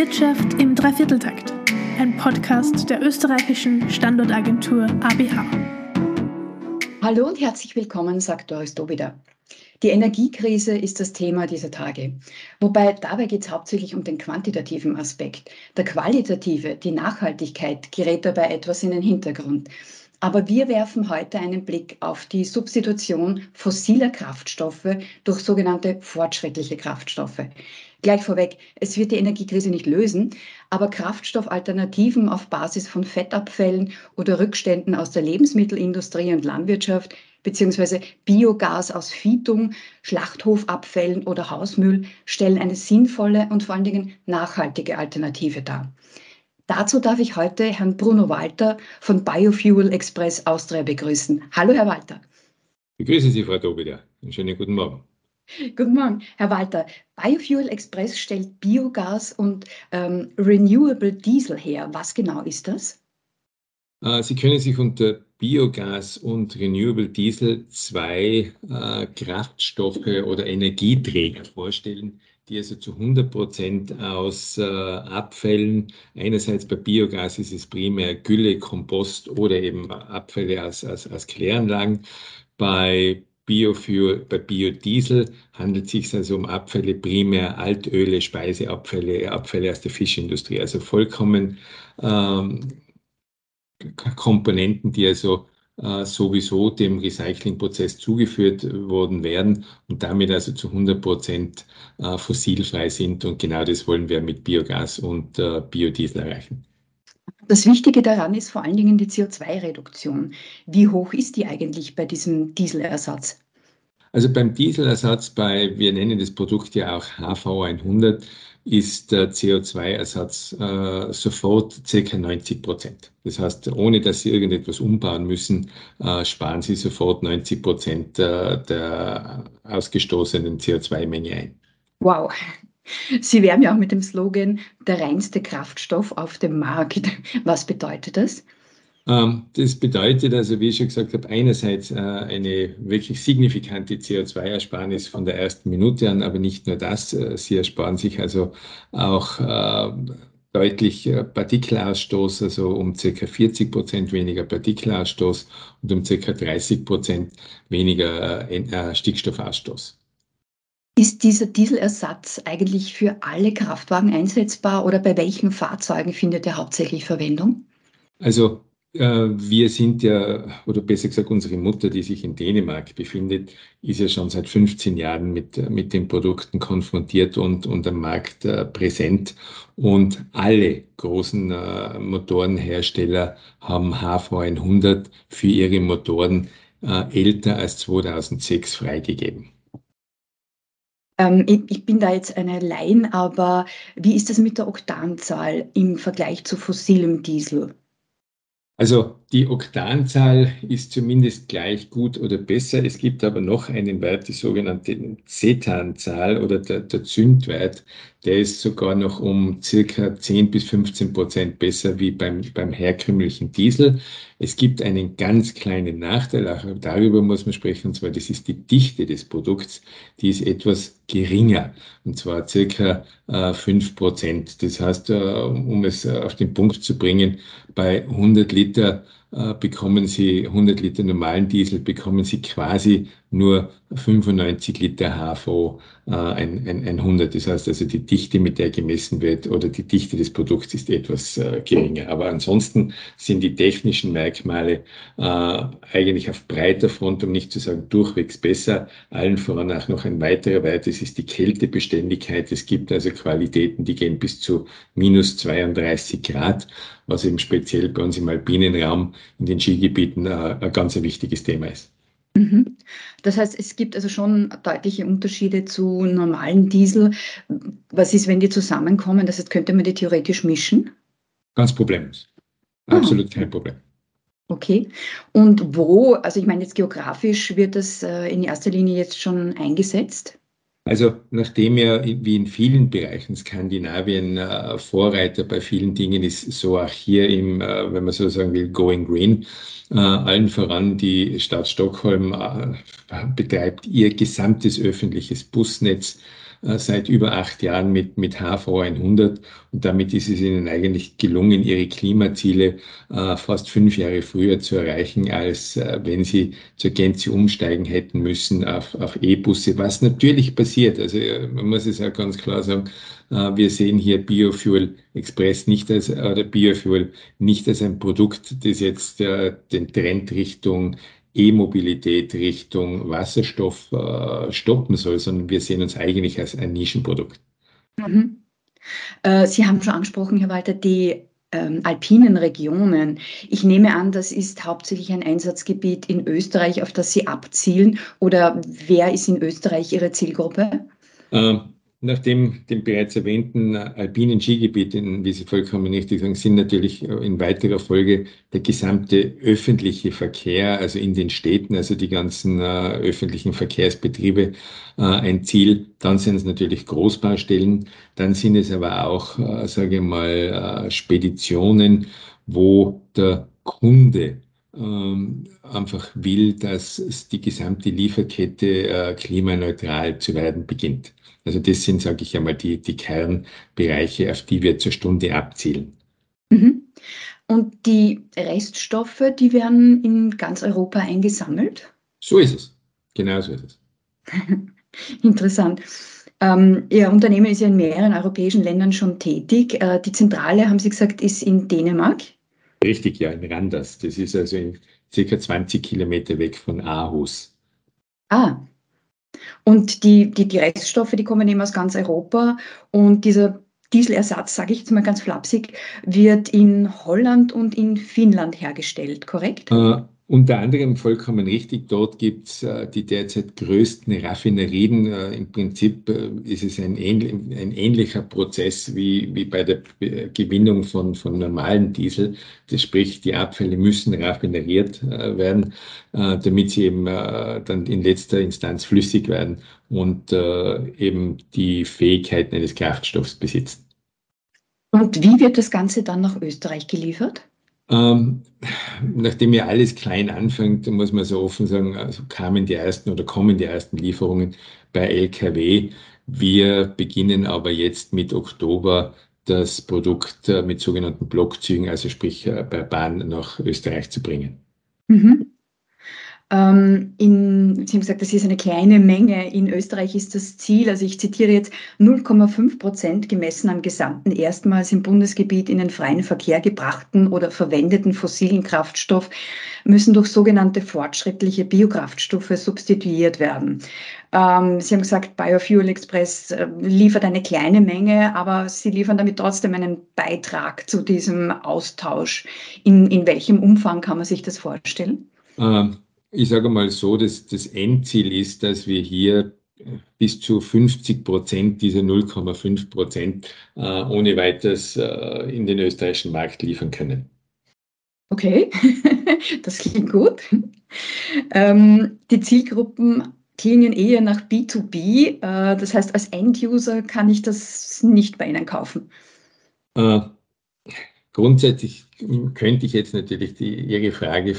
Wirtschaft im Dreivierteltakt, ein Podcast der österreichischen Standortagentur ABH. Hallo und herzlich willkommen, sagt Doris Dobida. Die Energiekrise ist das Thema dieser Tage. Wobei dabei geht es hauptsächlich um den quantitativen Aspekt. Der qualitative, die Nachhaltigkeit, gerät dabei etwas in den Hintergrund. Aber wir werfen heute einen Blick auf die Substitution fossiler Kraftstoffe durch sogenannte fortschrittliche Kraftstoffe. Gleich vorweg, es wird die Energiekrise nicht lösen, aber Kraftstoffalternativen auf Basis von Fettabfällen oder Rückständen aus der Lebensmittelindustrie und Landwirtschaft beziehungsweise Biogas aus Vietung, Schlachthofabfällen oder Hausmüll stellen eine sinnvolle und vor allen Dingen nachhaltige Alternative dar. Dazu darf ich heute Herrn Bruno Walter von Biofuel Express Austria begrüßen. Hallo, Herr Walter. Begrüße Sie, Frau Dobida. Einen schönen guten Morgen. Guten Morgen, Herr Walter. Biofuel Express stellt Biogas und ähm, Renewable Diesel her. Was genau ist das? Äh, Sie können sich unter Biogas und Renewable Diesel zwei äh, Kraftstoffe oder Energieträger vorstellen, die also zu 100 Prozent aus äh, Abfällen, einerseits bei Biogas ist es primär Gülle, Kompost oder eben Abfälle aus, aus, aus Kläranlagen. Bei Biofuel, bei Biodiesel handelt es sich also um Abfälle, primär Altöle, Speiseabfälle, Abfälle aus der Fischindustrie, also vollkommen ähm, Komponenten, die also sowieso dem Recyclingprozess zugeführt worden werden und damit also zu 100 Prozent äh, fossilfrei sind. Und genau das wollen wir mit Biogas und äh, Biodiesel erreichen. Das Wichtige daran ist vor allen Dingen die CO2-Reduktion. Wie hoch ist die eigentlich bei diesem Dieselersatz? Also beim Dieselersatz bei, wir nennen das Produkt ja auch HV100, ist der CO2-Ersatz äh, sofort ca. 90 Prozent. Das heißt, ohne dass Sie irgendetwas umbauen müssen, äh, sparen Sie sofort 90 Prozent äh, der ausgestoßenen CO2-Menge ein. Wow. Sie werben ja auch mit dem Slogan der reinste Kraftstoff auf dem Markt. Was bedeutet das? Ähm, das bedeutet also, wie ich schon gesagt habe, einerseits äh, eine wirklich signifikante CO2-Ersparnis von der ersten Minute an, aber nicht nur das. Äh, sie ersparen sich also auch äh, deutlich Partikelausstoß, also um ca. 40 Prozent weniger Partikelausstoß und um ca. 30 Prozent weniger Stickstoffausstoß. Ist dieser Dieselersatz eigentlich für alle Kraftwagen einsetzbar oder bei welchen Fahrzeugen findet er hauptsächlich Verwendung? Also wir sind ja, oder besser gesagt, unsere Mutter, die sich in Dänemark befindet, ist ja schon seit 15 Jahren mit, mit den Produkten konfrontiert und, und am Markt äh, präsent. Und alle großen äh, Motorenhersteller haben HV100 für ihre Motoren äh, älter als 2006 freigegeben. Ähm, ich bin da jetzt eine Laien, aber wie ist das mit der Oktanzahl im Vergleich zu fossilem Diesel? Also die Oktanzahl ist zumindest gleich gut oder besser. Es gibt aber noch einen Wert, die sogenannte Zetanzahl oder der, der Zündwert. Der ist sogar noch um circa 10 bis 15 Prozent besser wie beim, beim herkömmlichen Diesel. Es gibt einen ganz kleinen Nachteil, auch darüber muss man sprechen, und zwar das ist die Dichte des Produkts. Die ist etwas geringer, und zwar circa äh, 5 Prozent. Das heißt, äh, um es auf den Punkt zu bringen, bei 100 Liter bekommen Sie 100 Liter normalen Diesel, bekommen Sie quasi nur 95 Liter HVO, äh, ein, ein, ein 100. Das heißt also, die Dichte, mit der gemessen wird, oder die Dichte des Produkts ist etwas äh, geringer. Aber ansonsten sind die technischen Merkmale äh, eigentlich auf breiter Front, um nicht zu sagen durchwegs besser. Allen voran auch noch ein weiterer Wert, das ist die Kältebeständigkeit. Es gibt also Qualitäten, die gehen bis zu minus 32 Grad, was eben speziell bei uns im alpinen Raum in den Skigebieten äh, ein ganz wichtiges Thema ist. Mhm. Das heißt, es gibt also schon deutliche Unterschiede zu normalen Diesel. Was ist, wenn die zusammenkommen? Das heißt, könnte man die theoretisch mischen? Ganz problemlos. Ah. Absolut ah. kein Problem. Okay. Und wo, also ich meine jetzt geografisch, wird das äh, in erster Linie jetzt schon eingesetzt? Also nachdem ja wie in vielen Bereichen Skandinavien äh, Vorreiter bei vielen Dingen ist, so auch hier im, äh, wenn man so sagen will, Going Green, äh, allen voran die Stadt Stockholm äh, betreibt ihr gesamtes öffentliches Busnetz seit über acht Jahren mit, mit HV100 und damit ist es ihnen eigentlich gelungen, ihre Klimaziele äh, fast fünf Jahre früher zu erreichen, als äh, wenn sie zur Gänze umsteigen hätten müssen auf, auf E-Busse, was natürlich passiert. Also äh, man muss es ja ganz klar sagen, äh, wir sehen hier Biofuel Express nicht als, oder Biofuel nicht als ein Produkt, das jetzt äh, den Trend Richtung E-Mobilität Richtung Wasserstoff äh, stoppen soll, sondern wir sehen uns eigentlich als ein Nischenprodukt. Mhm. Äh, Sie haben schon angesprochen, Herr Walter, die ähm, alpinen Regionen. Ich nehme an, das ist hauptsächlich ein Einsatzgebiet in Österreich, auf das Sie abzielen. Oder wer ist in Österreich Ihre Zielgruppe? Ähm, nach dem, dem bereits erwähnten alpinen Skigebiet, wie Sie vollkommen richtig sagen, sind natürlich in weiterer Folge der gesamte öffentliche Verkehr, also in den Städten, also die ganzen äh, öffentlichen Verkehrsbetriebe äh, ein Ziel. Dann sind es natürlich Großbaustellen, dann sind es aber auch, äh, sage ich mal, äh, Speditionen, wo der Kunde ähm, einfach will, dass die gesamte Lieferkette äh, klimaneutral zu werden beginnt. Also das sind, sage ich einmal, die, die Kernbereiche, auf die wir zur Stunde abzielen. Mhm. Und die Reststoffe, die werden in ganz Europa eingesammelt? So ist es. Genau so ist es. Interessant. Ähm, Ihr Unternehmen ist ja in mehreren europäischen Ländern schon tätig. Äh, die Zentrale, haben Sie gesagt, ist in Dänemark? Richtig, ja, in Randers. Das ist also in circa 20 Kilometer weg von Aarhus. Ah, und die, die, die Reststoffe, die kommen eben aus ganz Europa. Und dieser Dieselersatz, sage ich jetzt mal ganz flapsig, wird in Holland und in Finnland hergestellt, korrekt? Äh, unter anderem vollkommen richtig, dort gibt es äh, die derzeit größten Raffinerien. Äh, Im Prinzip äh, ist es ein, ähnlich, ein, ähnlicher Prozess wie, wie bei der Gewinnung von, von normalen Diesel. Das sprich, die Abfälle müssen raffineriert äh, werden, äh, damit sie eben äh, dann in letzter Instanz flüssig werden und eben die Fähigkeiten eines Kraftstoffs besitzen. Und wie wird das Ganze dann nach Österreich geliefert? Ähm, nachdem ja alles klein anfängt, muss man so offen sagen, also kamen die ersten oder kommen die ersten Lieferungen bei LKW. Wir beginnen aber jetzt mit Oktober das Produkt äh, mit sogenannten Blockzügen, also sprich äh, bei Bahn nach Österreich zu bringen. Mhm. Ähm, in, Sie haben gesagt, das ist eine kleine Menge. In Österreich ist das Ziel, also ich zitiere jetzt 0,5 Prozent gemessen am gesamten erstmals im Bundesgebiet in den freien Verkehr gebrachten oder verwendeten fossilen Kraftstoff müssen durch sogenannte fortschrittliche Biokraftstoffe substituiert werden. Ähm, Sie haben gesagt, Biofuel Express äh, liefert eine kleine Menge, aber Sie liefern damit trotzdem einen Beitrag zu diesem Austausch. In, in welchem Umfang kann man sich das vorstellen? Ähm ich sage mal so, dass das Endziel ist, dass wir hier bis zu 50 Prozent dieser 0,5 Prozent äh, ohne weiteres äh, in den österreichischen Markt liefern können. Okay, das klingt gut. Ähm, die Zielgruppen klingen eher nach B2B. Äh, das heißt, als Enduser kann ich das nicht bei Ihnen kaufen. Grundsätzlich könnte ich jetzt natürlich die, Ihre Frage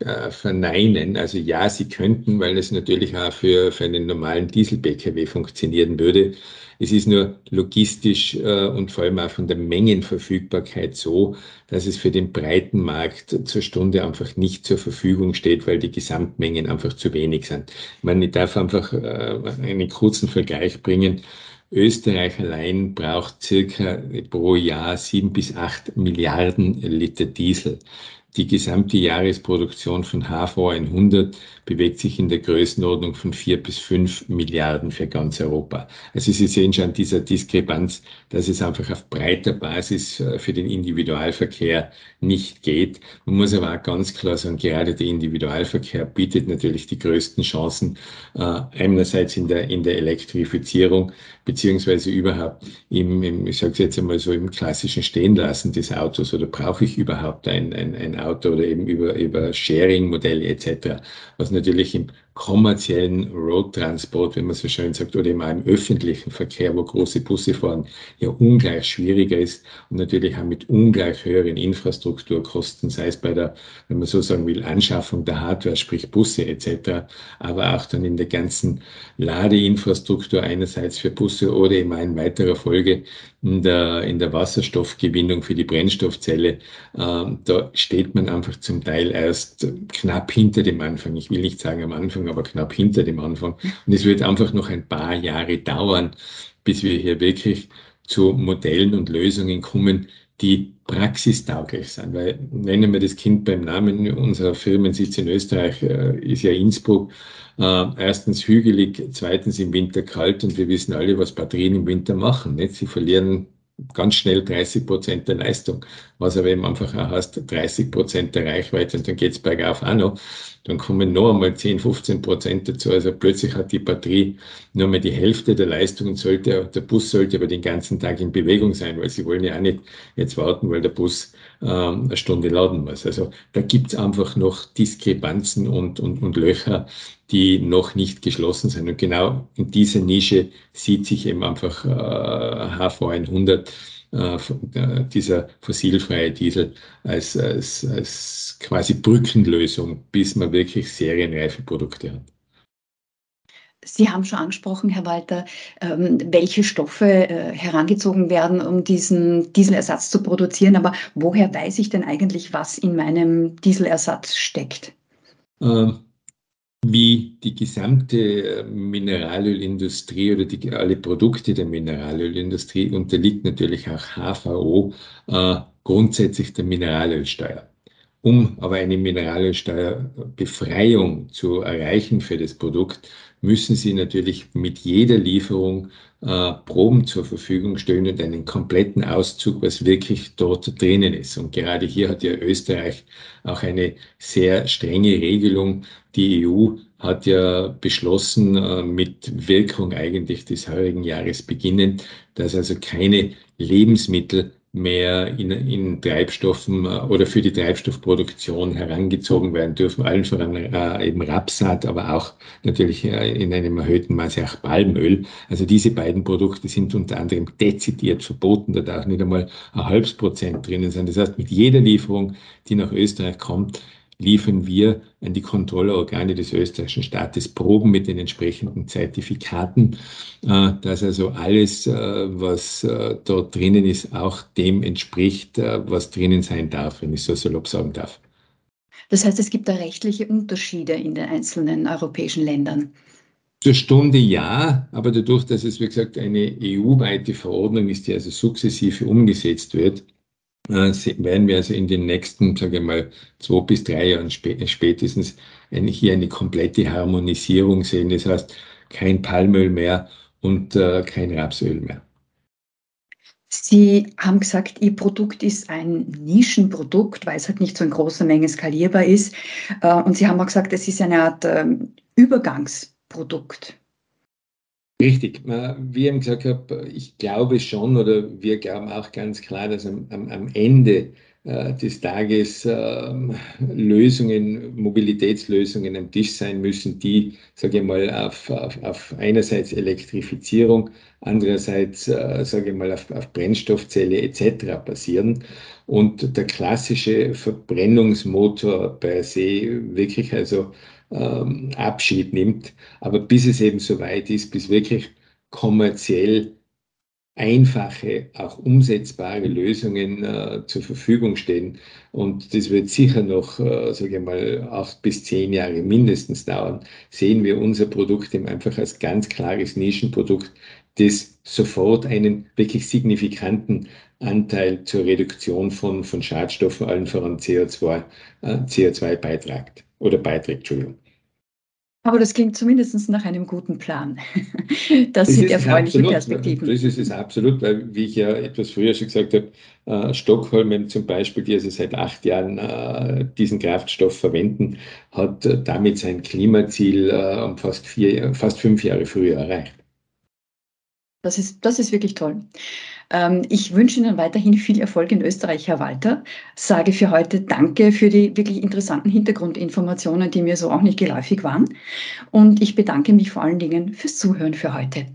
äh, verneinen. Also ja, Sie könnten, weil es natürlich auch für, für einen normalen Diesel-Pkw funktionieren würde. Es ist nur logistisch äh, und vor allem auch von der Mengenverfügbarkeit so, dass es für den breiten Markt zur Stunde einfach nicht zur Verfügung steht, weil die Gesamtmengen einfach zu wenig sind. Ich meine, ich darf einfach äh, einen kurzen Vergleich bringen. Österreich allein braucht circa pro Jahr sieben bis acht Milliarden Liter Diesel. Die gesamte Jahresproduktion von HV100 bewegt sich in der Größenordnung von vier bis fünf Milliarden für ganz Europa. Also Sie sehen schon dieser Diskrepanz, dass es einfach auf breiter Basis äh, für den Individualverkehr nicht geht. Man muss aber auch ganz klar sagen, gerade der Individualverkehr bietet natürlich die größten Chancen, äh, einerseits in der, in der Elektrifizierung, beziehungsweise überhaupt im, im ich sage jetzt einmal so, im klassischen Stehenlassen des Autos oder brauche ich überhaupt ein, ein, ein Auto oder eben über, über Sharing-Modelle etc., was natürlich im kommerziellen Roadtransport, wenn man so schön sagt, oder auch im öffentlichen Verkehr, wo große Busse fahren, ja ungleich schwieriger ist und natürlich auch mit ungleich höheren Infrastrukturkosten, sei es bei der, wenn man so sagen will, Anschaffung der Hardware, sprich Busse etc., aber auch dann in der ganzen Ladeinfrastruktur einerseits für Busse oder eben in weiterer Folge in der, in der Wasserstoffgewinnung für die Brennstoffzelle. Ähm, da steht man einfach zum Teil erst knapp hinter dem Anfang. Ich will nicht sagen am Anfang, aber knapp hinter dem Anfang. Und es wird einfach noch ein paar Jahre dauern, bis wir hier wirklich zu Modellen und Lösungen kommen, die praxistauglich sind. Weil nennen wir das Kind beim Namen, unserer Firmensitz in Österreich äh, ist ja Innsbruck. Äh, erstens hügelig, zweitens im Winter kalt und wir wissen alle, was Batterien im Winter machen. Sie verlieren ganz schnell 30 Prozent der Leistung, was aber eben einfach auch heißt, 30 Prozent der Reichweite und dann geht's bergauf auch noch. Dann kommen noch einmal 10, 15 Prozent dazu. Also plötzlich hat die Batterie nur mehr die Hälfte der Leistung und sollte, der Bus sollte aber den ganzen Tag in Bewegung sein, weil sie wollen ja auch nicht jetzt warten, weil der Bus ähm, eine Stunde laden muss. Also da gibt's einfach noch Diskrepanzen und, und, und Löcher, die noch nicht geschlossen sind. Und genau in dieser Nische sieht sich eben einfach äh, HV100, äh, äh, dieser fossilfreie Diesel, als, als, als quasi Brückenlösung, bis man wirklich serienreife Produkte hat. Sie haben schon angesprochen, Herr Walter, ähm, welche Stoffe äh, herangezogen werden, um diesen Dieselersatz zu produzieren. Aber woher weiß ich denn eigentlich, was in meinem Dieselersatz steckt? Ähm, wie die gesamte Mineralölindustrie oder die, alle Produkte der Mineralölindustrie unterliegt natürlich auch HVO äh, grundsätzlich der Mineralölsteuer. Um aber eine Mineralölsteuerbefreiung zu erreichen für das Produkt, müssen Sie natürlich mit jeder Lieferung äh, Proben zur Verfügung stellen und einen kompletten Auszug, was wirklich dort drinnen ist. Und gerade hier hat ja Österreich auch eine sehr strenge Regelung. Die EU hat ja beschlossen, äh, mit Wirkung eigentlich des heurigen Jahres beginnend, dass also keine Lebensmittel mehr in, in Treibstoffen äh, oder für die Treibstoffproduktion herangezogen werden dürfen, allen voran äh, eben Rapsat, aber auch natürlich äh, in einem erhöhten Maße auch Palmöl. Also diese beiden Produkte sind unter anderem dezidiert verboten, da darf nicht einmal ein halbes Prozent drinnen sein. Das heißt, mit jeder Lieferung, die nach Österreich kommt, liefern wir an die Kontrollorgane des österreichischen Staates Proben mit den entsprechenden Zertifikaten, äh, dass also alles, äh, was äh, dort drinnen ist, auch dem entspricht, was drinnen sein darf, wenn ich so salopp sagen darf. Das heißt, es gibt da rechtliche Unterschiede in den einzelnen europäischen Ländern. Zur Stunde ja, aber dadurch, dass es, wie gesagt, eine EU-weite Verordnung ist, die also sukzessive umgesetzt wird, werden wir also in den nächsten, sage ich mal, zwei bis drei Jahren spätestens hier eine komplette Harmonisierung sehen. Das heißt, kein Palmöl mehr und äh, kein Rapsöl mehr. Sie haben gesagt, Ihr Produkt ist ein Nischenprodukt, weil es halt nicht so in großer Menge skalierbar ist. Äh, und Sie haben auch gesagt, es ist eine Art ähm, Übergangsprodukt. Richtig. Wie ich eben gesagt habe, ich glaube schon oder wir glauben auch ganz klar, dass am, am, Ende äh, des Tages äh, Lösungen, Mobilitätslösungen am Tisch sein müssen, die, sage ich mal, auf, auf, auf einerseits Elektrifizierung, andererseits, äh, sage ich mal, auf, auf Brennstoffzelle etc. basieren und der klassische Verbrennungsmotor per se wirklich also ähm, Abschied nimmt. Aber bis es eben so weit ist, bis wirklich kommerziell einfache, auch umsetzbare Lösungen äh, zur Verfügung stehen. Und das wird sicher noch, äh, sage ich mal, acht bis zehn Jahre mindestens dauern. Sehen wir unser Produkt eben einfach als ganz klares Nischenprodukt, das sofort einen wirklich signifikanten Anteil zur Reduktion von, von Schadstoffen, allen voran CO2, äh, CO2 beiträgt oder beiträgt, Entschuldigung. Aber das klingt zumindest nach einem guten Plan. Das, das sind erfreuliche absolut, Perspektiven. Das ist es absolut, weil, wie ich ja etwas früher schon gesagt habe, äh, Stockholm zum Beispiel, die also seit acht Jahren äh, diesen Kraftstoff verwenden, hat äh, damit sein Klimaziel äh, um fast, vier, fast fünf Jahre früher erreicht. Das ist, das ist wirklich toll. Ähm, ich wünsche Ihnen weiterhin viel Erfolg in Österreich, Herr Walter. Sage für heute Danke für die wirklich interessanten Hintergrundinformationen, die mir so auch nicht geläufig waren. Und ich bedanke mich vor allen Dingen fürs Zuhören für heute.